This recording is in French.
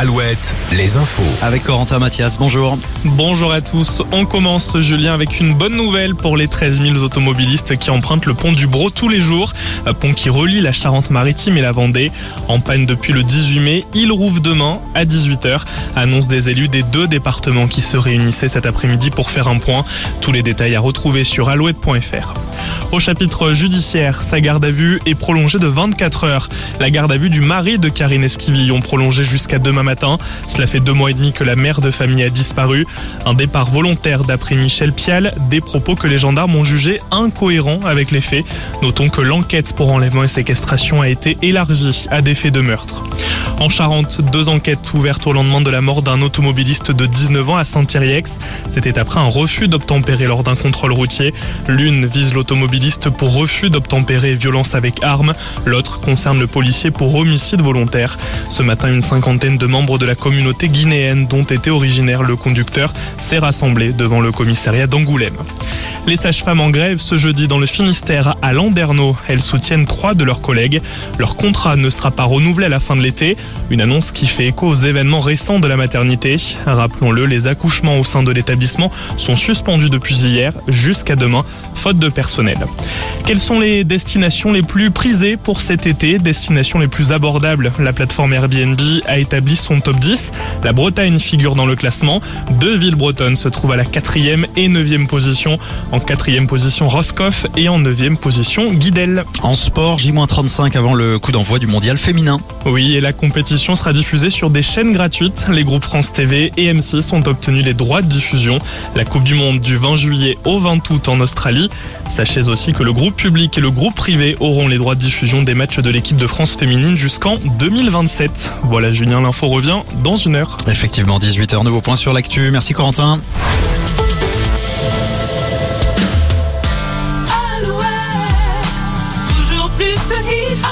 Alouette, les infos. Avec Corentin Mathias, bonjour. Bonjour à tous. On commence, Julien, avec une bonne nouvelle pour les 13 000 automobilistes qui empruntent le pont du Bro tous les jours. Un pont qui relie la Charente-Maritime et la Vendée. En panne depuis le 18 mai, il rouvre demain à 18h. Annonce des élus des deux départements qui se réunissaient cet après-midi pour faire un point. Tous les détails à retrouver sur alouette.fr. Au chapitre judiciaire, sa garde à vue est prolongée de 24 heures. La garde à vue du mari de Karine Esquivillon prolongée jusqu'à demain matin. Cela fait deux mois et demi que la mère de famille a disparu. Un départ volontaire d'après Michel Pial, des propos que les gendarmes ont jugés incohérents avec les faits. Notons que l'enquête pour enlèvement et séquestration a été élargie à des faits de meurtre. En Charente, deux enquêtes ouvertes au lendemain de la mort d'un automobiliste de 19 ans à Saint-Thierry-Ex. C'était après un refus d'obtempérer lors d'un contrôle routier. L'une vise l'automobiliste pour refus d'obtempérer et violence avec arme. L'autre concerne le policier pour homicide volontaire. Ce matin, une cinquantaine de membres de la communauté guinéenne dont était originaire le conducteur s'est rassemblé devant le commissariat d'Angoulême. Les sages-femmes en grève ce jeudi dans le Finistère à Landerneau. Elles soutiennent trois de leurs collègues. Leur contrat ne sera pas renouvelé à la fin de l'été. Une annonce qui fait écho aux événements récents de la maternité. Rappelons-le, les accouchements au sein de l'établissement sont suspendus depuis hier jusqu'à demain, faute de personnel. Quelles sont les destinations les plus prisées pour cet été? Destinations les plus abordables La plateforme Airbnb a établi son top 10. La Bretagne figure dans le classement. Deux villes bretonnes se trouvent à la quatrième et neuvième position. En quatrième position, Roscoff et en neuvième position, Guidel. En sport, J-35 avant le coup d'envoi du mondial féminin. Oui, et la compétition sera diffusée sur des chaînes gratuites. Les groupes France TV et M6 ont obtenu les droits de diffusion. La Coupe du Monde du 20 juillet au 20 août en Australie. Sachez aussi aussi que le groupe public et le groupe privé auront les droits de diffusion des matchs de l'équipe de France féminine jusqu'en 2027. Voilà Julien, l'info revient dans une heure. Effectivement, 18h, nouveau point sur l'actu. Merci Corentin. Alouette, toujours plus de hit.